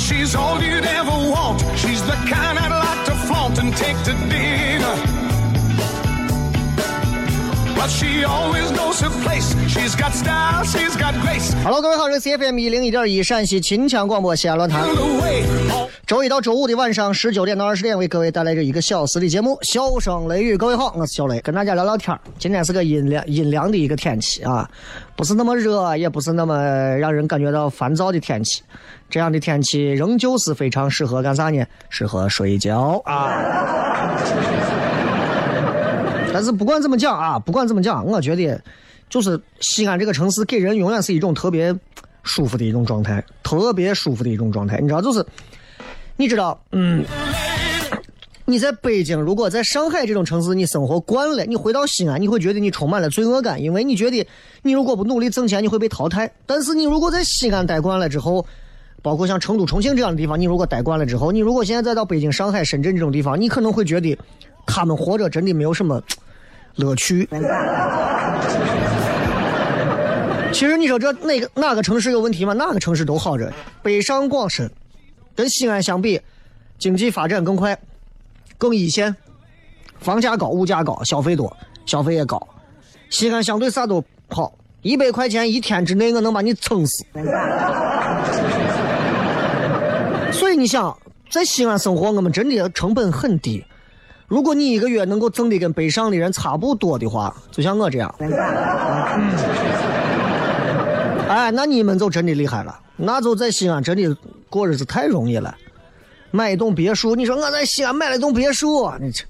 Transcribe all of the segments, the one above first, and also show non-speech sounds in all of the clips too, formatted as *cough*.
she's all you'd ever want. She's the kind I'd like to flaunt and take to dinner. But she always knows her place. She's got style, she's got grace. Hello，各位好，这是 CFM 一零一点一陕西秦腔广播西安论坛。 周一到周五的晚上十九点到二十点，为各位带来这一个小时的节目《笑声雷雨》。各位好，我是小雷，跟大家聊聊天今天是个阴凉阴凉的一个天气啊，不是那么热，也不是那么让人感觉到烦躁的天气。这样的天气仍旧是非常适合干啥呢？适合睡觉啊。*laughs* 但是不管怎么讲啊，不管怎么讲，我觉得就是西安这个城市给人永远是一种特别舒服的一种状态，特别舒服的一种状态。你知道，就是你知道，嗯，你在北京，如果在上海这种城市你生活惯了，你回到西安，你会觉得你充满了罪恶感，因为你觉得你如果不努力挣钱，你会被淘汰。但是你如果在西安待惯了之后，包括像成都、重庆这样的地方，你如果待惯了之后，你如果现在再到北京、上海、深圳这种地方，你可能会觉得他们活着真的没有什么乐趣。*laughs* 其实你说这哪个哪个城市有问题吗？哪个城市都好着。北上广深跟西安相比，经济发展更快，更一线，房价高，物价高，消费多，消费也高。西安相对啥都好，一百块钱一天之内我能把你撑死。所以你想，在西安生活，我们真的成本很低。如果你一个月能够挣的跟北上的人差不多的话，就像我这样，哎，那你们就真的厉害了。那就在西安真的过日子太容易了。买一栋别墅，你说我在西安买了一栋别墅，你这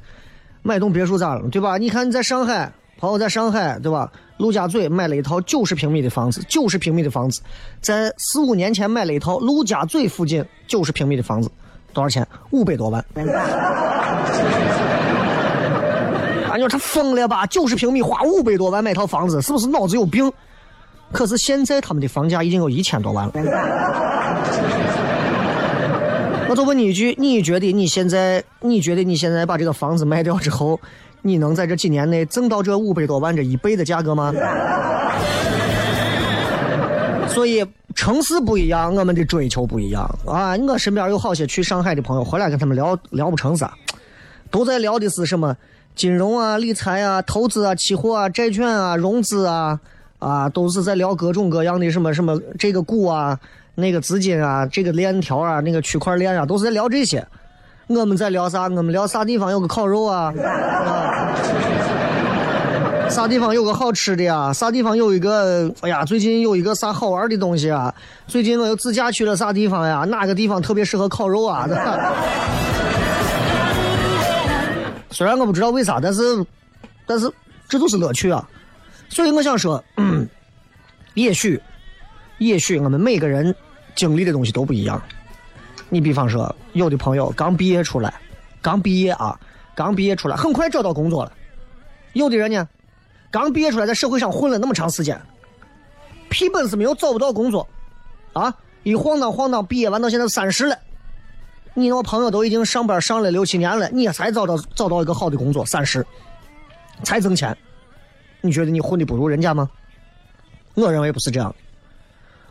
买栋别墅咋了，对吧？你看你在上海，朋友在上海，对吧？陆家嘴买了一套九十平米的房子，九十平米的房子，在四五年前买了一套陆家嘴附近九十平米的房子，多少钱？五百多万。啊，*laughs* 你说他疯了吧？九十平米花五百多万买套房子，是不是脑子有病？可是现在他们的房价已经有一千多万了。*laughs* 我就问你一句，你觉得你现在，你觉得你现在把这个房子卖掉之后，你能在这几年内挣到这五百多万这一倍的价格吗？*laughs* 所以城市不一样，我们的追求不一样啊！我身边有好些去上海的朋友，回来跟他们聊聊不成啥，都在聊的是什么金融啊、理财啊、投资啊、期货啊、债券啊、融资啊，啊，都是在聊各种各样的什么什么这个股啊、那个资金啊、这个链条啊、那个区块链啊，都是在聊这些。我们在聊啥？我们聊啥地方有个烤肉啊？啊啥地方有个好吃的呀？啥地方有一个？哎呀，最近有一个啥好玩的东西啊？最近我又自驾去了啥地方呀？哪个地方特别适合烤肉啊？*laughs* 虽然我不知道为啥，但是，但是这就是乐趣啊！所以我想说，嗯，也许，也许我们每个人经历的东西都不一样。你比方说，有的朋友刚毕业出来，刚毕业啊，刚毕业出来，很快找到工作了；有的人呢，刚毕业出来，在社会上混了那么长时间，屁本事没有找不到工作，啊，一晃荡晃荡，毕业完到现在三十了，你那朋友都已经上班上了六七年了，你才找到找到一个好的工作，三十才挣钱，你觉得你混的不如人家吗？我认为不是这样。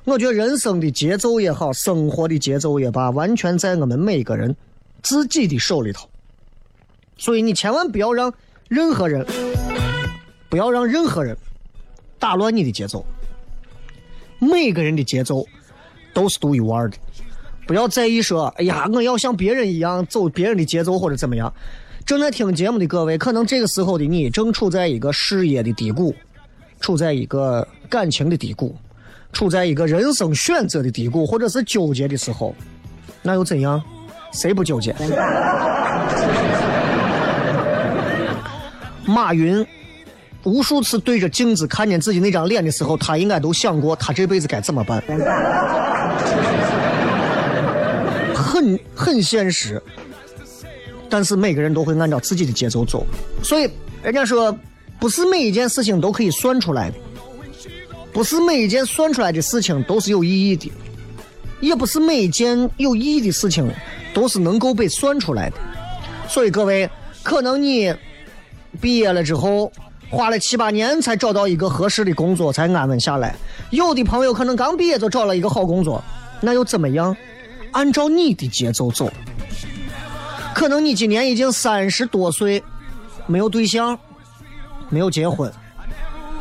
我觉得人生的节奏也好，生活的节奏也罢，完全在我们每个人自己的手里头。所以你千万不要让任何人，不要让任何人打乱你的节奏。每个人的节奏都是独一无二的，不要在意说，哎呀，我要像别人一样走别人的节奏或者怎么样。正在听节目的各位，可能这个时候的你正处在一个事业的低谷，处在一个感情的低谷，处在一个人生选择的低谷，或者是纠结的时候，那又怎样？谁不纠结？马云无数次对着镜子看见自己那张脸的时候，他应该都想过他这辈子该怎么办，很很现实。但是每个人都会按照自己的节奏走，所以人家说，不是每一件事情都可以算出来的，不是每一件算出来的事情都是有意义的，也不是每一件有意义的事情都是能够被算出来的。所以各位，可能你。毕业了之后，花了七八年才找到一个合适的工作，才安稳下来。有的朋友可能刚毕业就找了一个好工作，那又怎么样？按照你的节奏走。可能你今年已经三十多岁，没有对象，没有结婚，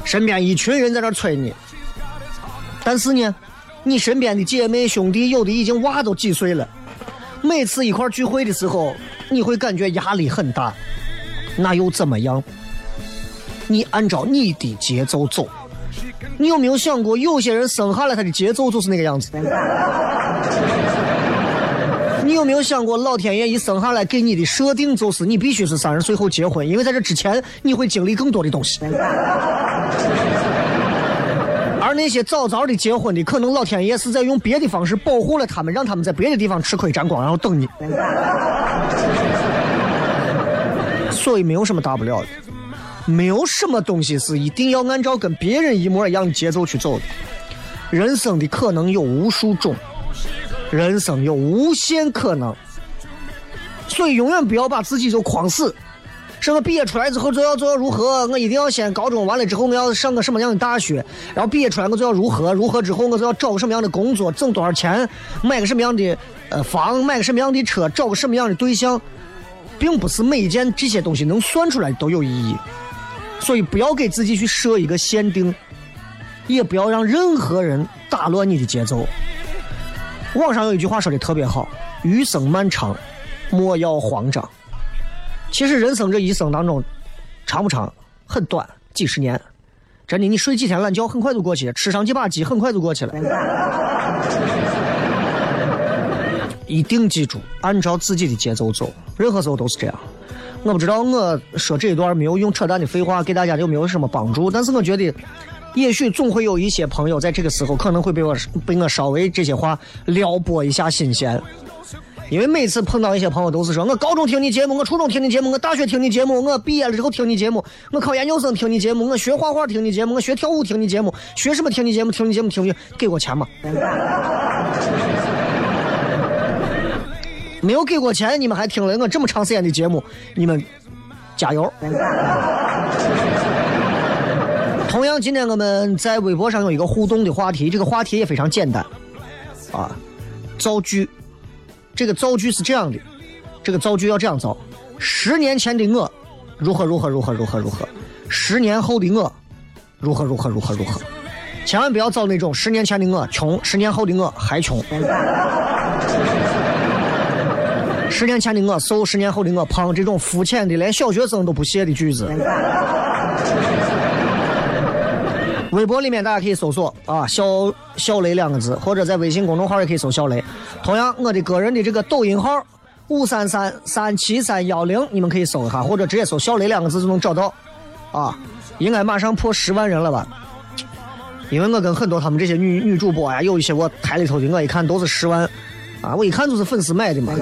身边一群人在那催你。但是呢，你身边的姐妹兄弟有的已经娃都几岁了，每次一块聚会的时候，你会感觉压力很大。那又怎么样？你按照你的节奏走。你有没有想过，有些人生下来他的节奏就是那个样子？有没有想过，老天爷一生下来给你的设定就是你必须是三十岁后结婚，因为在这之前你会经历更多的东西。*laughs* 而那些早早的结婚的，可能老天爷是在用别的方式保护了他们，让他们在别的地方吃亏沾光，然后等你。*laughs* 所以没有什么大不了的，没有什么东西是一定要按照跟别人一模一样的节奏去走的。人生的可能有无数种，人生有无限可能，所以永远不要把自己就框死。什么毕业出来之后就要就要如何？我一定要先高中完了之后我要上个什么样的大学？然后毕业出来我就要如何？如何之后我就要找个什么样的工作？挣多少钱？买个什么样的呃房？买个什么样的车？找个什么样的对象？并不是每一件这些东西能算出来都有意义，所以不要给自己去设一个限定，也不要让任何人打乱你的节奏。网上有一句话说的特别好：“余生漫长，莫要慌张。”其实人生这一生当中，长不长？很短，几十年。真的，你睡几天懒觉，很快就过去；吃上几把鸡，很快就过去了。一定记住，按照自己的节奏走，任何时候都是这样。我不知道我说这一段没有用扯淡的废话给大家有没有什么帮助，但是我觉得，也许总会有一些朋友在这个时候可能会被我被我稍微这些话撩拨一下心弦。因为每次碰到一些朋友都是说，我高中听你节目，我初中听你节目，我大学听你节目，我毕业了之后听你节目，我考研究生听你节目，我学画画听你节目，我学跳舞听你节目，学什么听你节目，听你节目？听你，给过钱吗？没有给过钱，你们还听了我这么长时间的节目，你们加油！同样，今天我们在微博上有一个互动的话题，这个话题也非常简单，啊，造句。这个造句是这样的，这个造句要这样造：十年前的我，如何如何如何如何如何；十年后的我，如何如何如何如何。千万不要造那种十年前的我穷，十年后的我还穷。十年前的我瘦，十年后的我胖，这种肤浅的连小学生都不写的句子。微博里面大家可以搜索啊“小小雷”两个字，或者在微信公众号也可以搜“小雷”。同样，我的个人的这个抖音号五三三三七三幺零，你们可以搜一下，或者直接搜“小雷”两个字就能找到。啊，应该马上破十万人了吧？因为我跟很多他们这些女女主播呀，有一些我台里头的，我一看都是十万。啊，我一看就是粉丝买的嘛。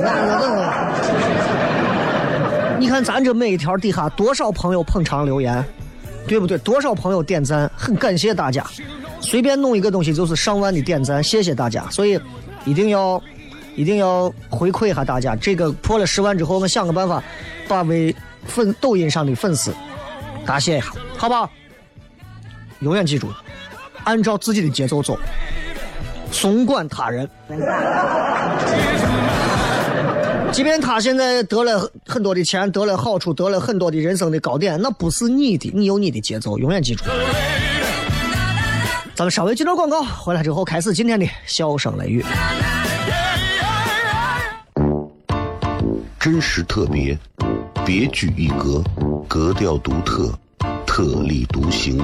你看咱这每一条底下多少朋友捧场留言，对不对？多少朋友点赞，很感谢大家。随便弄一个东西就是上万的点赞，谢谢大家。所以一定要一定要回馈一下大家。这个破了十万之后，我想个办法把微粉抖音上的粉丝答谢一下，好不好？永远记住，按照自己的节奏走，松管他人。即便他现在得了很多的钱，得了好处，得了很多的人生的高点，那不是你的，你有你的节奏，永远记住。咱们稍微接段广告，回来之后开始今天的笑声雷雨。真实特别，别具一格，格调独特，特立独行，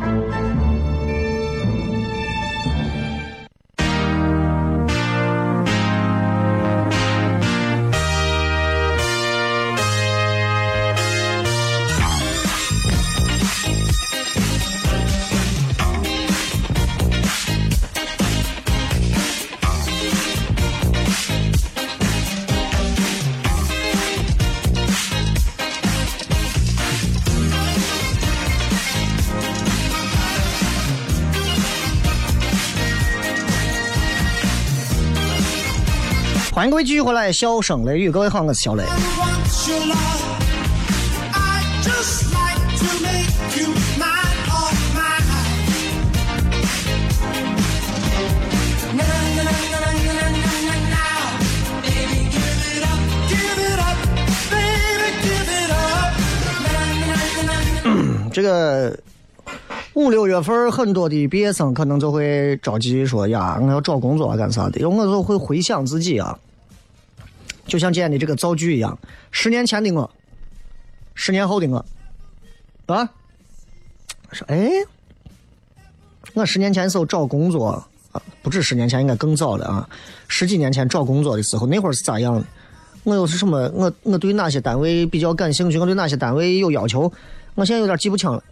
欢迎各位回来，笑声雷雨，各位好，我是小雷。*clears throat* 这个五六月份，很多的毕业生可能就会着急说呀，我要找工作干啥的。因为我就会回想自己啊，就像今天的这个造句一样，十年前的我，十年后的我，啊，说哎，我十年前时候找工作啊，不止十年前，应该更早了啊，十几年前找工作的时候，那会儿是咋样的？我又是什么？我我对哪些单位比较感兴趣？我对哪些单位有要求？我现在有点记不清了。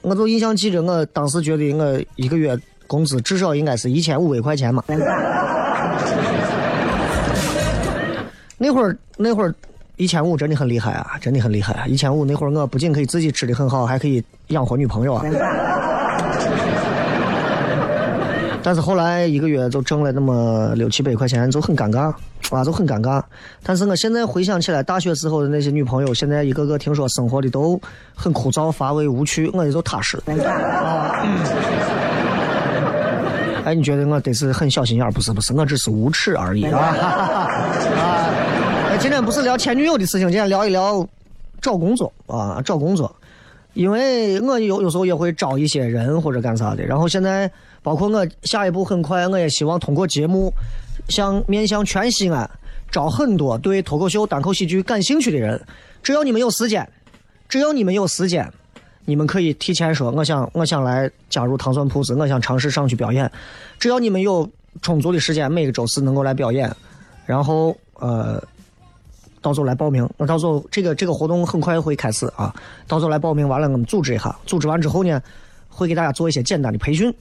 我就印象记着，我当时觉得我一个月工资至少应该是一千五百块钱嘛。那会儿那会儿一千五真的很厉害啊，真的很厉害啊！一千五那会儿我不仅可以自己吃的很好，还可以养活女朋友啊。*laughs* 但是后来一个月就挣了那么六七百块钱，就很尴尬啊，就很尴尬。但是我现在回想起来，大学时候的那些女朋友，现在一个个听说生活的都很枯燥乏味无趣，我也就踏实了。啊 *laughs* 哎，你觉得我得是很小心眼儿？不是不是，我只是无耻而已啊！今天不是聊前女友的事情，今天聊一聊找工作啊，找工作。因为我有有时候也会招一些人或者干啥的，然后现在包括我下一步很快，我也希望通过节目，向面向全西安招很多对脱口秀、单口喜剧感兴趣的人。只要你们有时间，只要你们有时间，你们可以提前说，我想我想来加入糖蒜铺子，我想尝试上去表演。只要你们有充足的时间，每个周四能够来表演，然后呃。到时候来报名，那到时候这个这个活动很快会开始啊，到时候来报名完了，我们组织一下，组织完之后呢，会给大家做一些简单的培训，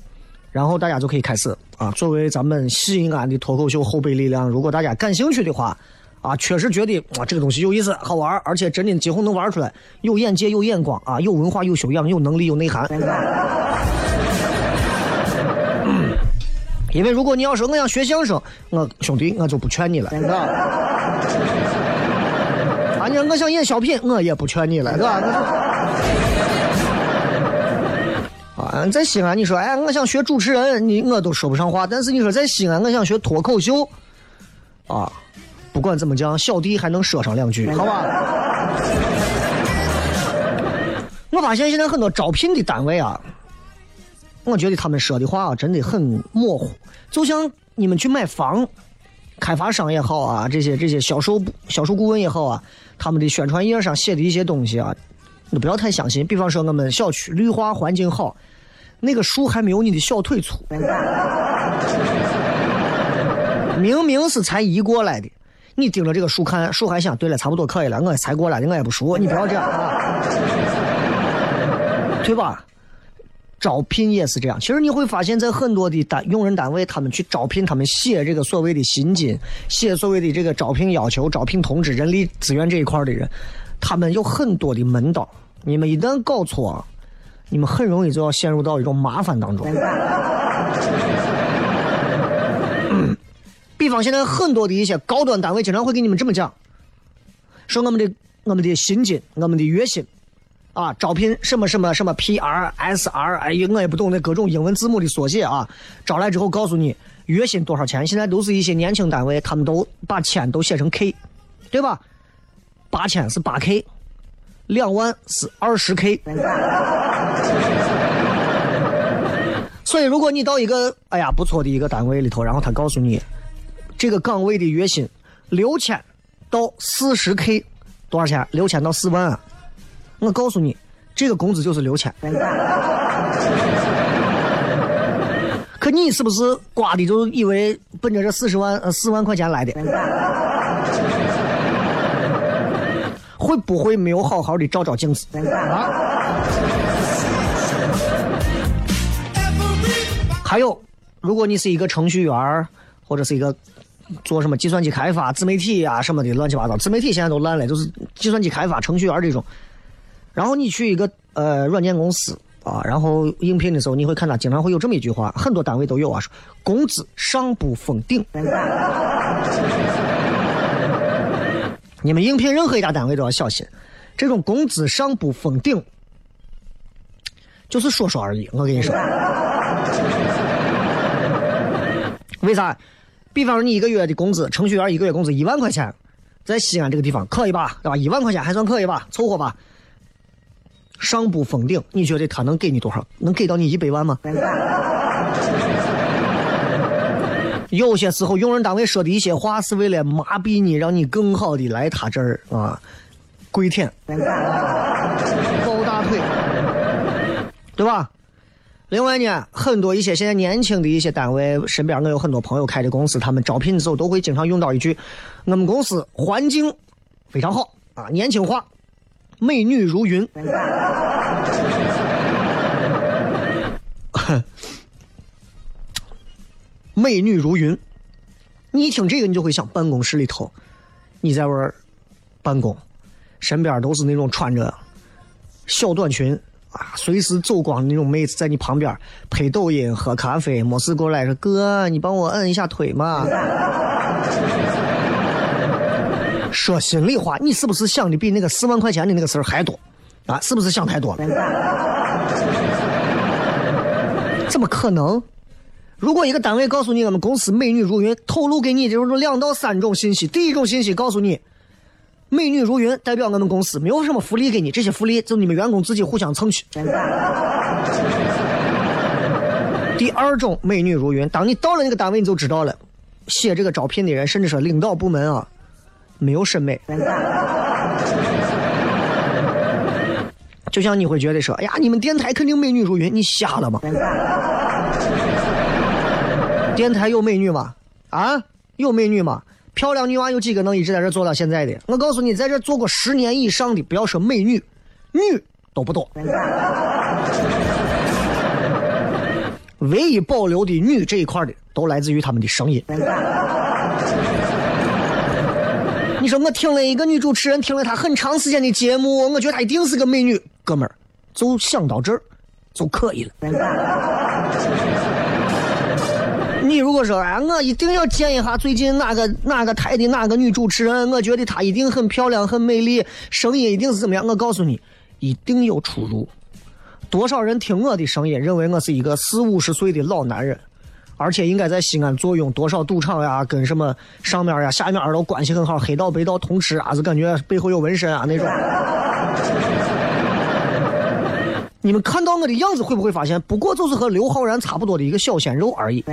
然后大家就可以开始。啊。作为咱们西安的脱口秀后备力量，如果大家感兴趣的话，啊，确实觉得啊这个东西有意思、好玩，而且真的几乎能玩出来，有眼界、有眼光啊，有文化、有修养、有能力、有内涵。*coughs* 因为如果你要说我想学相声，我兄弟我就不劝你了，啊，你说我想演小品，我也不劝你了，*laughs* 对吧？啊，在西安你说，哎，我想学主持人，你我都说不上话。但是你说在西安，我想学脱口秀，啊，不管怎么讲，小弟还能说上两句，好吧？我发现现在很多招聘的单位啊，我觉得他们说的话啊，真的很模糊。就像你们去买房，开发商也好啊，这些这些销售销售顾问也好啊，他们的宣传页上写的一些东西啊，你不要太相信。比方说我们小区绿化环境好，那个树还没有你的小腿粗，明明是才移过来的，你盯着这个树看，树还想，对了，差不多可以了，我才过来的，我也不熟，你不要这样啊，对吧？招聘也是这样，其实你会发现在很多的单用人单位，他们去招聘，他们写这个所谓的薪金，写所谓的这个招聘要求、招聘通知、人力资源这一块的人，他们有很多的门道。你们一旦搞错，你们很容易就要陷入到一种麻烦当中。比方现在很多的一些高端单位经常会给你们这么讲，说我们的我们的薪金，我们的月薪。啊，招聘什么什么什么 P R S R，哎呀，我也不懂那各种英文字母的缩写啊。招来之后告诉你月薪多少钱，现在都是一些年轻单位，他们都把千都写成 K，对吧？八千是八 K，两万是二十 K。*laughs* 所以，如果你到一个哎呀不错的一个单位里头，然后他告诉你这个岗位的月薪六千到四十 K，多少钱？六千到四万啊。我告诉你，这个工资就是六千。可你是不是瓜的就以为奔着这四十万呃四万块钱来的？会不会没有好好的照照镜子？还有，如果你是一个程序员或者是一个做什么计算机开发、自媒体啊什么的乱七八糟，自媒体现在都烂了，就是计算机开发、程序员这种。然后你去一个呃软件公司啊，然后应聘的时候，你会看到经常会有这么一句话，很多单位都有啊，说工资上不封顶。你们应聘任何一家单位都要小心，这种工资上不封顶，就是说说而已。我跟你说，为啥？比方说你一个月的工资，程序员一个月工资一万块钱，在西安这个地方可以吧？对吧？一万块钱还算可以吧？凑合吧。上不封顶，你觉得他能给你多少？能给到你一百万吗？*laughs* 有些时候，用人单位说的一些话是为了麻痹你，让你更好的来他这儿啊，跪舔，抱大腿，对吧？另外呢，很多一些现在年轻的一些单位，身边我有很多朋友开的公司，他们招聘的时候都会经常用到一句：我们公司环境非常好啊，年轻化。美女如云，*laughs* 美女如云。你一听这个，你就会想办公室里头，你在玩办公，身边都是那种穿着小短裙啊，随时走光的那种妹子在你旁边拍抖音、喝咖啡，没事过来说：“哥，你帮我摁一下腿嘛。”说心里话，你是不是想的比那个四万块钱的那个事儿还多？啊，是不是想太多了？怎么可能？如果一个单位告诉你我们公司美女如云，透露给你这种两到三种信息。第一种信息告诉你，美女如云代表我们公司没有什么福利给你，这些福利就你们员工自己互相蹭去。第二种美女如云，当你到了那个单位，你就知道了，写这个招聘的人，甚至说领导部门啊。没有审美，就像你会觉得说，哎呀，你们电台肯定美女如云，你瞎了吗？电台有美女吗？啊，有美女吗？漂亮女娃有几个能一直在这做到现在的？我告诉你，在这做过十年以上的，不要说美女，女都不多。唯一保留的女这一块的，都来自于他们的声音。你说我听了一个女主持人，听了她很长时间的节目，我觉得她一定是个美女。哥们儿，就想到这儿就可以了。你如果说哎，我一定要见一下最近哪个哪个台的哪个女主持人，我觉得她一定很漂亮、很美丽，声音一定是怎么样？我告诉你，一定有出入。多少人听我的声音，认为我是一个四五十岁的老男人，而且应该在西安坐拥多少赌场呀，跟什么上面呀、下面都关系很好，黑道白道通吃啊，是感觉背后有纹身啊那种。*laughs* 你们看到我的样子，会不会发现，不过就是和刘昊然差不多的一个小鲜肉而已，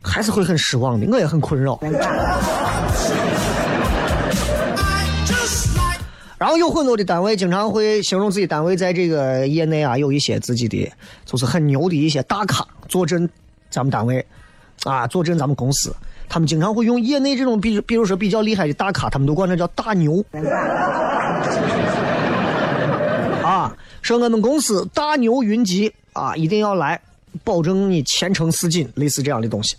还是会很失望的，我也很困扰。然后有很多的单位经常会形容自己单位在这个业内啊有一些自己的就是很牛的一些大咖坐镇咱们单位，啊坐镇咱们公司，他们经常会用业内这种比比如说比较厉害的大咖，他们都管他叫大牛。啊，说我们公司大牛云集啊，一定要来，保证你前程似锦，类似这样的东西。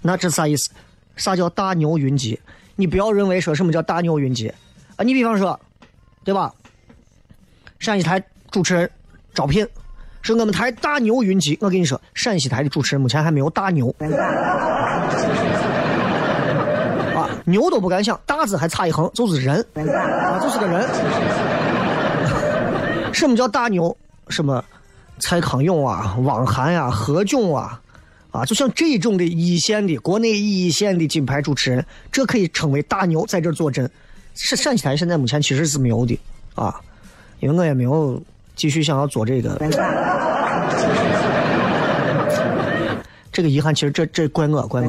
那这啥意思？啥叫大牛云集？你不要认为说什么叫大牛云集啊，你比方说，对吧？陕西台主持人招聘，是我们台大牛云集。我跟你说，陕西台的主持人目前还没有大牛。啊，牛都不敢想，大字还差一横，就是人啊，就是个人。*laughs* 什么叫大牛？什么蔡康永啊、汪涵啊、何炅啊，啊，就像这种的一线的国内一线的金牌主持人，这可以称为大牛，在这坐镇。陕陕西台现在目前其实是没有的啊，因为我也没有继续想要做这个。这个遗憾，其实这这怪我，怪我，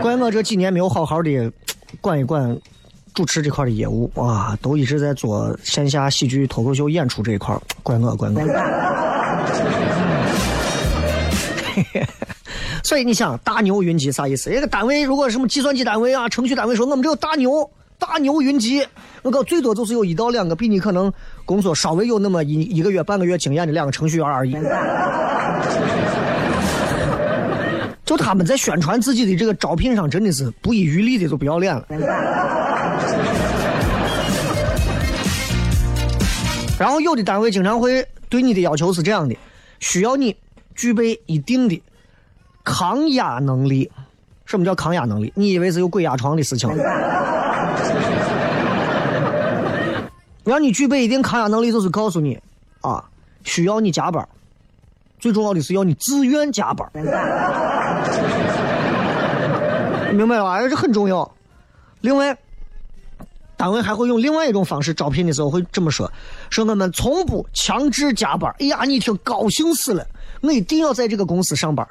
怪我这几年没有好好的管一管主持这块的业务啊，都一直在做线下喜剧脱口秀演出这一块，怪我，怪我。嘿 *laughs* 嘿所以你想，大牛云集啥意思？一个单位如果什么计算机单位啊、程序单位说我们这有大牛，大牛云集，我靠，最多就是有一到两个比你可能工作稍微有那么一一个月、半个月经验的两个程序员而已。*laughs* 就他们在宣传自己的这个招聘上，真的是不遗余力的，就不要脸了。*laughs* 然后有的单位经常会对你的要求是这样的，需要你具备一定的抗压能力。什么叫抗压能力？你以为是有鬼压床的事情？让你具备一定抗压能力，就是告诉你啊，需要你加班。最重要的是要你自愿加班，明白吧？这很重要。另外，单位还会用另外一种方式招聘的时候会这么说：说我们从不强制加班。哎呀，你听高兴死了，我一定要在这个公司上班。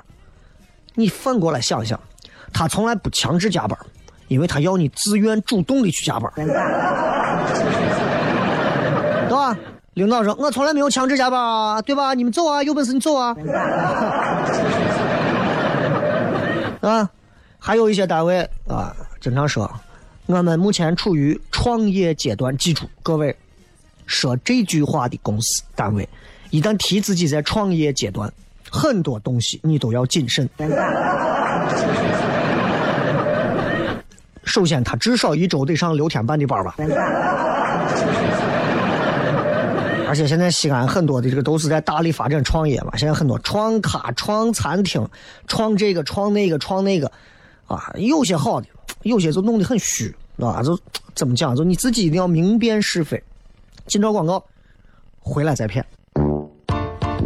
你反过来想想，他从来不强制加班，因为他要你自愿主动的去加班，对吧？领导说：“我从来没有强制加班啊，对吧？你们走啊，有本事你走啊。*laughs* ”啊，还有一些单位啊，经常说，我们目前处于创业阶段。记住，各位，说这句话的公司单位，一旦提自己在创业阶段，很多东西你都要谨慎。首先，他至少一周得上六天半的班吧。而且现在西安很多的这个都是在大力发展创业嘛，现在很多创咖、创餐厅、创这个、创那个、创那个，啊，有些好的，有些就弄得很虚，啊，就怎么讲？就你自己一定要明辨是非。进招广告，回来再骗。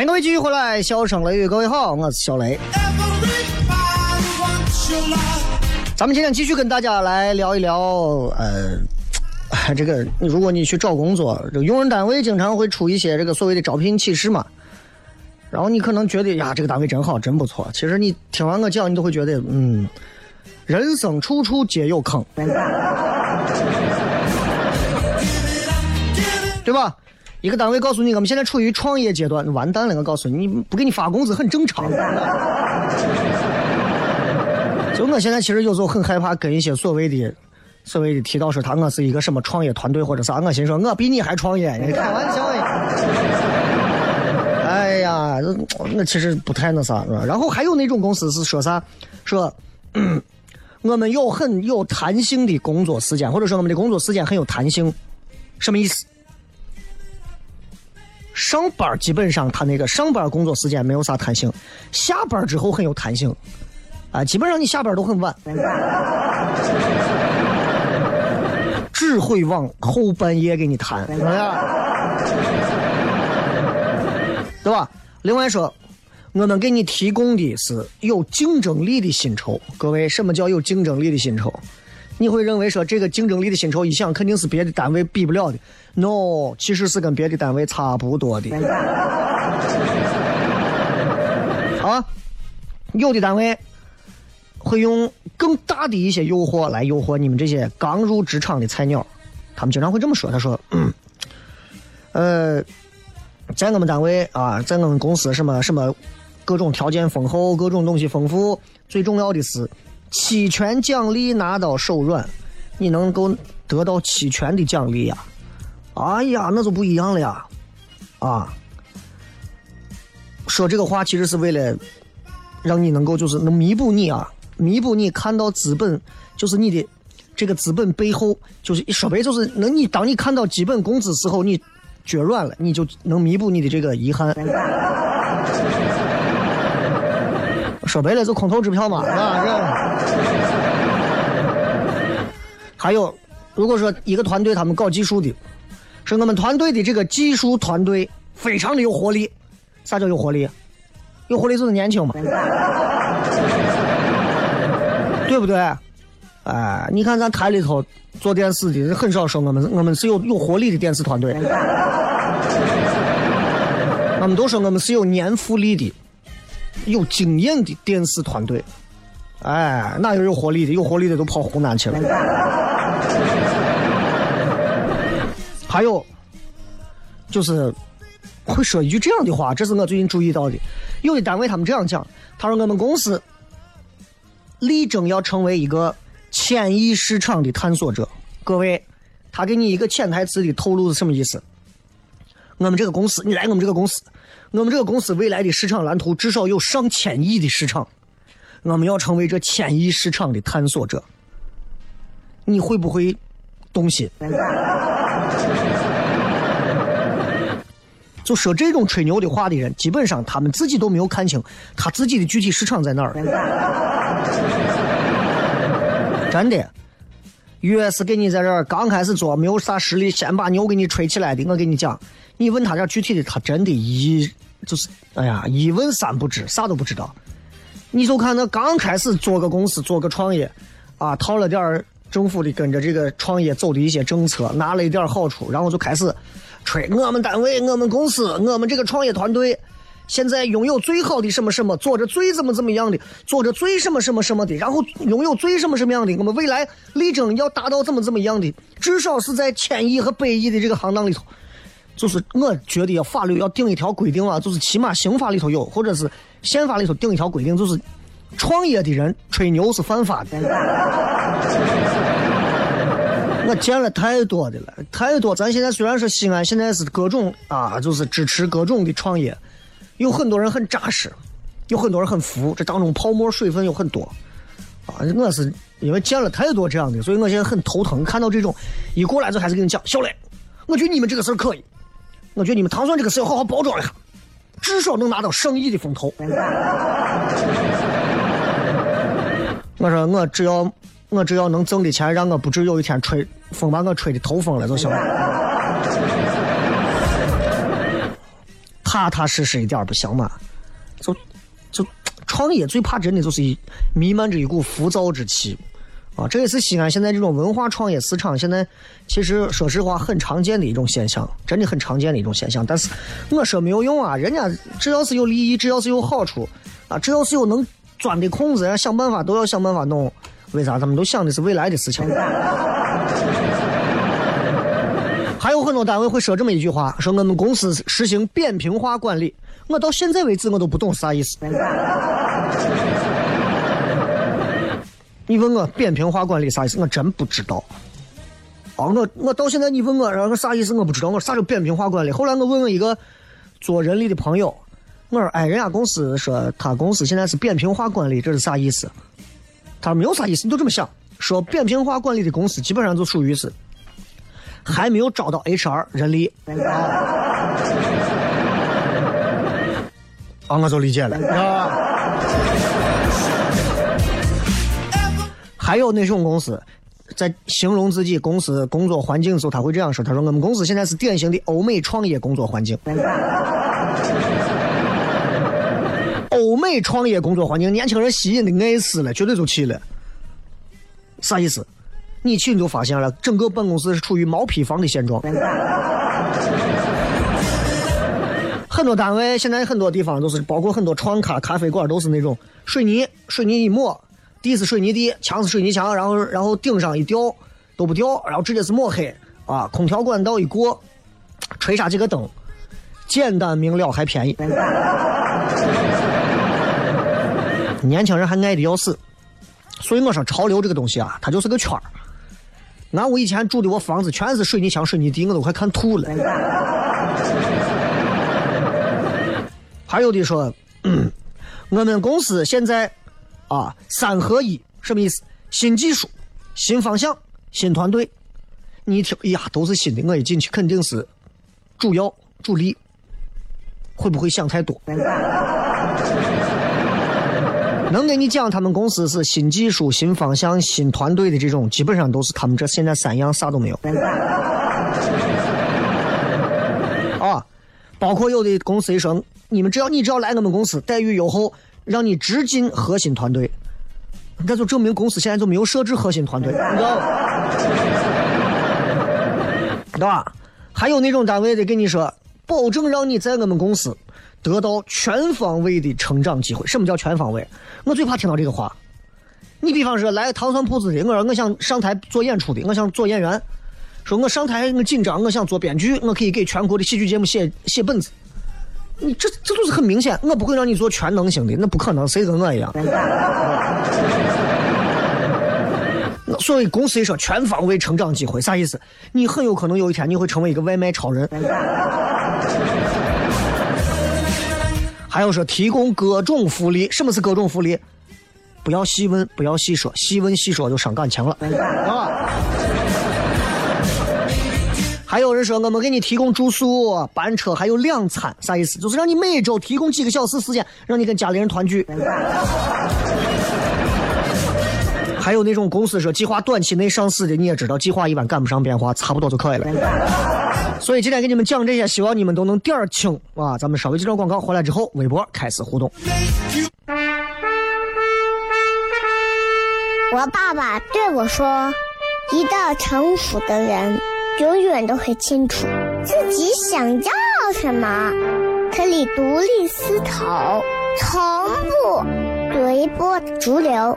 欢迎各位继续回来，笑声雷雨，各位好，我是小雷。咱们今天继续跟大家来聊一聊，呃，这个如果你去找工作，这个用人单位经常会出一些这个所谓的招聘启事嘛。然后你可能觉得呀，这个单位真好，真不错。其实你听完我讲，你都会觉得，嗯，人生处处皆有坑，对吧？一个单位告诉你，我们现在处于创业阶段，完蛋了！我告诉你，你不给你发工资很正常。*laughs* 就我现在其实有时候很害怕跟一些所谓的、所谓的提到说他我是一个什么创业团队或者啥，我心说我比你还创业，你开玩笑呀！哎呀，那那其实不太那啥，是吧？然后还有那种公司是说啥，说。我们有很有弹性的工作时间，或者说我们的工作时间很有弹性，什么意思？上班基本上他那个上班工作时间没有啥弹性，下班之后很有弹性，啊，基本上你下班都很晚，只会往后半夜给你弹，对吧？另外说，我们给你提供的是有竞争力的薪酬。各位，什么叫有竞争力的薪酬？你会认为说这个竞争力的薪酬一想肯定是别的单位比不了的，no，其实是跟别的单位差不多的。*laughs* 啊，有的单位会用更大的一些诱惑来诱惑你们这些刚入职场的菜鸟，他们经常会这么说：“他说，嗯，呃，在我们单位啊，在我们公司什么什么各种条件丰厚，各种东西丰富，最重要的是。”期权奖励拿到手软，你能够得到期权的奖励呀？哎呀，那就不一样了呀！啊，说这个话其实是为了让你能够就是能弥补你啊，弥补你看到资本就是你的这个资本背后就是说白就是能你当你看到基本工资时候你脚软了，你就能弥补你的这个遗憾。说白了就空头支票嘛，是吧？这。还有，如果说一个团队他们搞技术的，是我们团队的这个技术团队非常的有活力。啥叫有活力？有活力就是年轻嘛，对不对？哎，你看咱台里头做电视的很少说我们，我们是有有活力的电视团队。我们都说我们是有年富力的。有经验的电视团队，哎，哪有有活力的？有活力的都跑湖南去了。*laughs* 还有，就是会说一句这样的话，这是我最近注意到的。有的单位他们这样讲，他说我们公司力争要成为一个千亿市场的探索者。各位，他给你一个潜台词的透露是什么意思？我们这个公司，你来我们这个公司。我们这个公司未来的市场蓝图至少有上千亿的市场，我们要成为这千亿市场的探索者。你会不会动心？*laughs* 就说这种吹牛的话的人，基本上他们自己都没有看清他自己的具体市场在哪儿。真的，越是给你在这儿刚开始做没有啥实力，先把牛给你吹起来的，我跟你讲。你问他点具体的，他真的一就是，哎呀，一问三不知，啥都不知道。你就看那刚开始做个公司、做个创业，啊，套了点政府的跟着这个创业走的一些政策，拿了一点好处，然后就开始吹我们单位、我们公司、我们这个创业团队，现在拥有最好的什么什么，做着最怎么怎么样的，做着最什么什么什么的，然后拥有最什么什么样的，我们未来力争要达到怎么怎么样的，至少是在千亿和百亿的这个行当里头。就是我觉得要法律要定一条规定啊，就是起码刑法里头有，或者是宪法里头定一条规定，就是创业的人吹牛是犯法的。*laughs* 我见了太多的了，太多。咱现在虽然说西安现在是各种啊，就是支持各种的创业，有很多人很扎实，有很多人很服，这当中泡沫水分有很多啊。我是因为见了太多这样的，所以我现在很头疼。看到这种一过来就开始跟你讲，小磊，我觉得你们这个事儿可以，我觉得你们糖蒜这个事要好好包装一下，至少能拿到上亿的风投。我说我只要我只要能挣的钱，让我不至有一天吹风把我吹的头疯了就行了。踏踏实实一点不行吗？就就创业最怕真的就是一弥漫着一股浮躁之气啊！这也是西安现在这种文化创业市场现在其实说实话很常见的一种现象，真的很常见的一种现象。但是我说没有用啊，人家只要是有利益，只要是有好处啊，只要是有能钻的空子，想办法都要想办法弄。为啥？他们都想的是未来的事情。还有很多单位会说这么一句话：说我们公司实行扁平化管理。我到现在为止我都不懂啥意思。*laughs* 你问我扁平化管理啥意思？我真不知道。啊，我我到现在你问我，然后啥意思？我不知道。我啥叫扁平化管理？后来我问问一个做人力的朋友，我说：“哎，人家公司说他公司现在是扁平化管理，这是啥意思？”他说没有啥意思，你就这么想。说扁平化管理的公司基本上就属于是还没有招到 HR 人力。啊，我就理解了。还有那种公司，在形容自己公司工作环境的时候，他会这样说：“他说我们公司现在是典型的欧美创业工作环境。”欧美创业工作环境，年轻人吸引的爱死了，绝对就去了。啥意思？你去你就发现了，整个办公室是处于毛坯房的现状。*laughs* 很多单位现在很多地方都是，包括很多创咖咖啡馆都是那种水泥，水泥一抹，地是水泥地，墙是水泥墙，然后然后顶上一吊都不吊，然后直接是抹黑啊，空调管道一过，吹上几个灯，简单明了还便宜。*laughs* 年轻人还爱的要死，所以我说潮流这个东西啊，它就是个圈儿。俺屋以前住的我房子全是水泥墙、水泥地，我都快看吐了。还有的说，嗯，我们公司现在啊三合一，什么意思？新技术、新方向、新团队。你一听，哎呀，都是新的，我一进去肯定是主要主力。会不会想太多？能给你讲他们公司是新技术、新方向、新团队的这种，基本上都是他们这现在三样啥都没有。*laughs* 啊，包括有的公司一说，你们只要你只要来我们公司，待遇优厚，让你直进核心团队，那就证明公司现在就没有设置核心团队，你知道吧？*laughs* 对吧？还有那种单位的跟你说，保证让你在我们公司得到全方位的成长机会。什么叫全方位？我最怕听到这个话。你比方说来糖蒜铺子的，我说我想上台做演出的，我想做演员，说我上台我紧张，我想做编剧，我可以给全国的喜剧节目写写本子。你这这都是很明显，我不会让你做全能型的，那不可能，谁跟我一样？*laughs* 所谓公司一说全方位成长机会，啥意思？你很有可能有一天你会成为一个外卖超人。还有说提供各种福利，什么是各种福利？不要细问，不要细说，细问细说就伤感情了啊！还有人说我们给你提供住宿、班车，还有两餐，啥意思？就是让你每周提供几个小时时间，让你跟家里人团聚。还有那种公司说计划短期内上市的，你也知道，计划一般赶不上变化，差不多就可以了。*laughs* 所以今天给你们讲这些，希望你们都能点儿清啊！咱们稍微接着广告，回来之后微博开始互动。我爸爸对我说：“一个成熟的人，永远都会清楚自己想要什么，可以独立思考，从不随波逐流，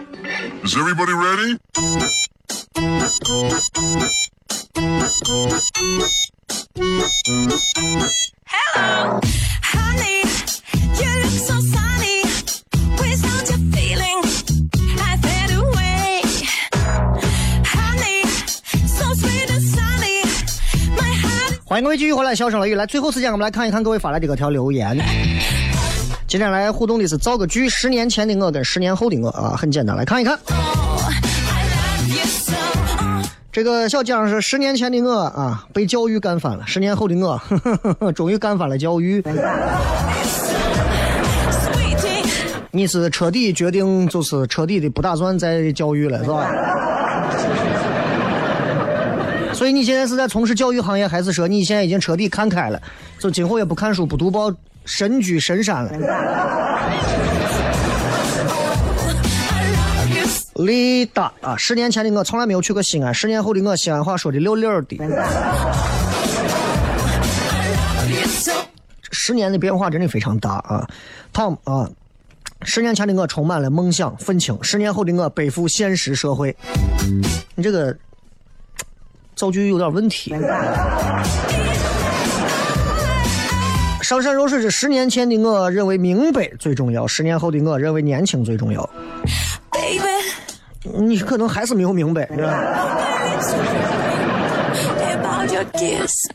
Is everybody ready? Hello, honey, you look so sunny. Without your feeling, I fade away. Honey, so sweet and sunny. My heart 欢迎各位继续回来，笑声雷雨来。最后时间，我们来看一看各位发来的各条留言。今天来互动的是造个句，十年前的我跟十年后的我啊，很简单，来看一看。这个小江是十年前的我啊，被教育干翻了；十年后的我，呵呵呵终于干翻了教育。你是彻底决定，就是彻底的不打算再教育了，是吧？所以你现在是在从事教育行业，还是说你现在已经彻底看开了，就今后也不看书、不读报，神居深山了？李达啊，十年前的我从来没有去过西安，十年后的我西安话说的溜溜的。十年的变化真的非常大啊，Tom 啊，十年前的我充满了梦想愤青，十年后的我背负现实社会。你这个造句有点问题。上善若水是十年前的我认为明白最重要，十年后的我认为年轻最重要。Baby, 你可能还是没有明白，是吧.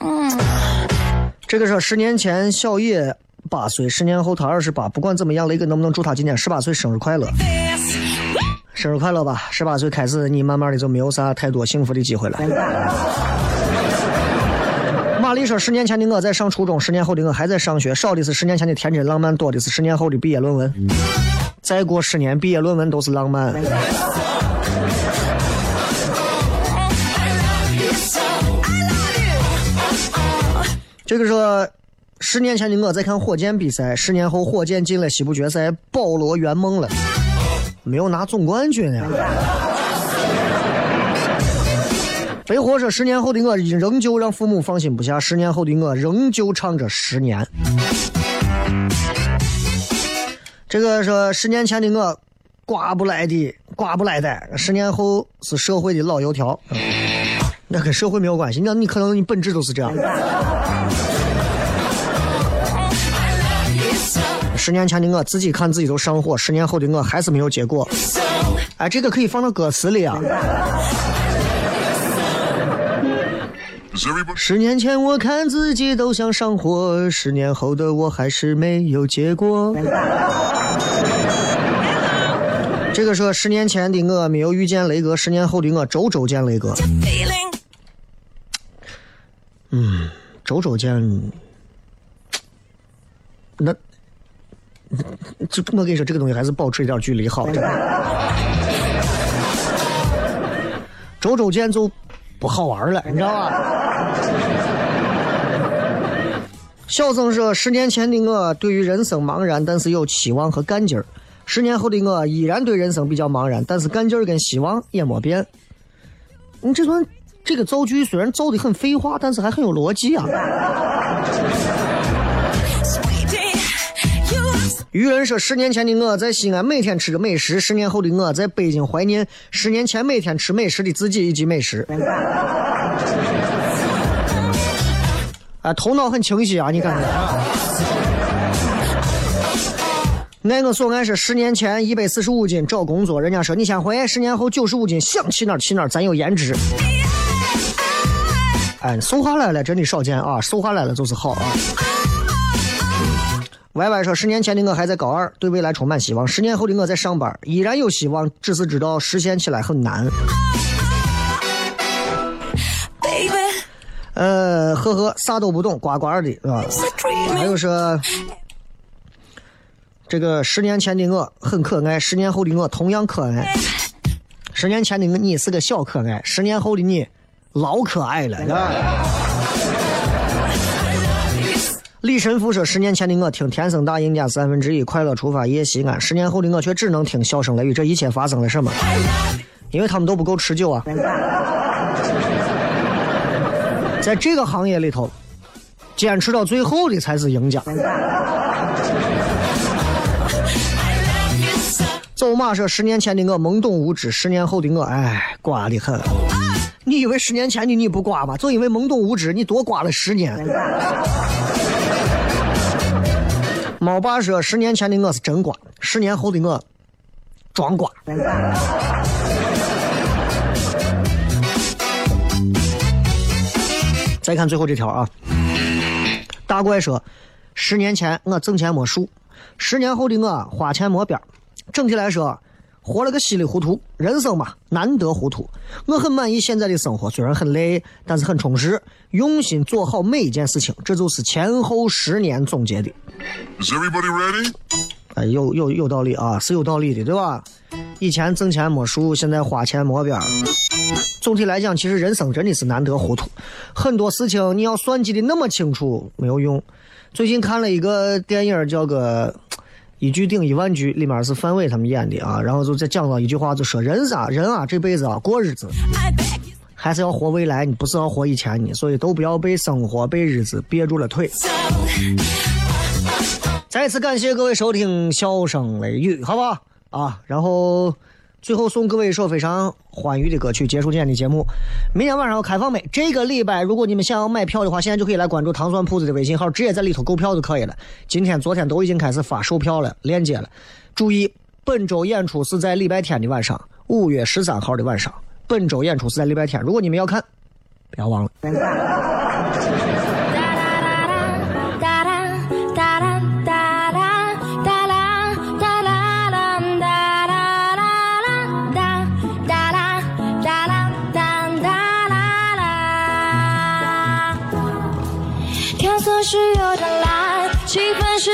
Mm. 这个是十年前小野八岁，十年后他二十八。不管怎么样，雷哥能不能祝他今年十八岁生日快乐？生日快乐吧！十八岁开始，你慢慢的就没有啥太多幸福的机会了。玛丽说：“十年前的我在上初中，十年后的我还在上学，少的是十年前的天真浪漫，多的是十年后的毕业论文。再过十年，毕业论文都是浪漫。这个说，十年前的我在看火箭比赛，十年后火箭进了西部决赛，保罗圆梦了，没有拿总冠军呀。肥火说，十年后的我仍旧让父母放心不下，十年后的我仍旧唱着十年。这个说，十年前的我刮不来的，刮不来的，十年后是社会的老油条。那跟社会没有关系，那你可能你本质都是这样。十年前的我自己看自己都上火，十年后的我还是没有结果。哎，这个可以放到歌词里啊。十年前我看自己都想上火，十年后的我还是没有结果。这个说十年前的我没有遇见雷哥，十年后的我周周见雷哥，嗯周周见。那，这我跟你说，这个东西还是保持一点距离好。周周见就不好玩了，你知道吧？小曾说：“十年前的我对于人生茫然，但是有期望和干劲儿；十年后的我依然对人生比较茫然，但是干劲儿跟希望也没变。”你这段这个造句虽然造的很废话，但是还很有逻辑啊。愚人说：“十年前的我在西安每天吃着美食，十年后的我在北京怀念十年前每天吃美食的自己以及美食。*laughs* ”啊，头脑很清晰啊，你看看啊。爱我所爱是十年前一百四十五斤找工作，人家说你先回，十年后九十五斤想去哪儿去哪儿，咱有颜值。哎，瘦下来了真的少见啊，瘦下来了就是好啊。歪歪说，十年前的我还在高二，对未来充满希望；十年后的我在上班，依然有希望，只是知道实现起来很难。呃，呵呵，啥都不懂，呱呱的，啊。还有说，这个十年前的我很可爱，十年后的我同样可爱。十年前的你是个小可爱，十年后的你老可爱了，是吧？李神父说：“十年前的我听天生大赢家三分之一，快乐出发夜西安；十年后的我却只能听笑声雷雨。这一切发生了什么？因为他们都不够持久啊！*laughs* 在这个行业里头，坚持到最后的才是赢家。*laughs* ”走马说：“十年前的我懵懂无知，十年后的我，哎，瓜的很。你以为十年前的你不瓜吗？就因为懵懂无知，你多瓜了十年。”猫爸说：“十年前的我是真瓜，十年后的我装瓜。”再看最后这条啊，大怪说：“十年前我挣钱没数，十年后的我花钱没边。整体来说，活了个稀里糊涂。人生嘛，难得糊涂。我很满意现在的生活，虽然很累，但是很充实。用心做好每一件事情，这就是前后十年总结的。Is everybody ready? 哎，有有有道理啊，是有道理的，对吧？以前挣钱没数，现在花钱没边儿。总体来讲，其实人生真的是难得糊涂，很多事情你要算计的那么清楚没有用。最近看了一个电影，叫个《一句顶一万句》，里面是范伟他们演的啊，然后就再讲到一句话，就说人啊人啊这辈子啊过日子还是要活未来，你不是要活以前你，所以都不要被生活被日子憋住了腿。再次感谢各位收听《笑声雷雨》，好不好啊？然后最后送各位一首非常欢愉的歌曲，结束今天的节目。明天晚上要开放没？这个礼拜如果你们想要买票的话，现在就可以来关注糖蒜铺子的微信号，直接在里头购票就可以了。今天、昨天都已经开始发售票了，链接了。注意，本周演出是在礼拜天的晚上，五月十三号的晚上。本周演出是在礼拜天，如果你们要看，不要忘了。*laughs* 是有点懒气氛是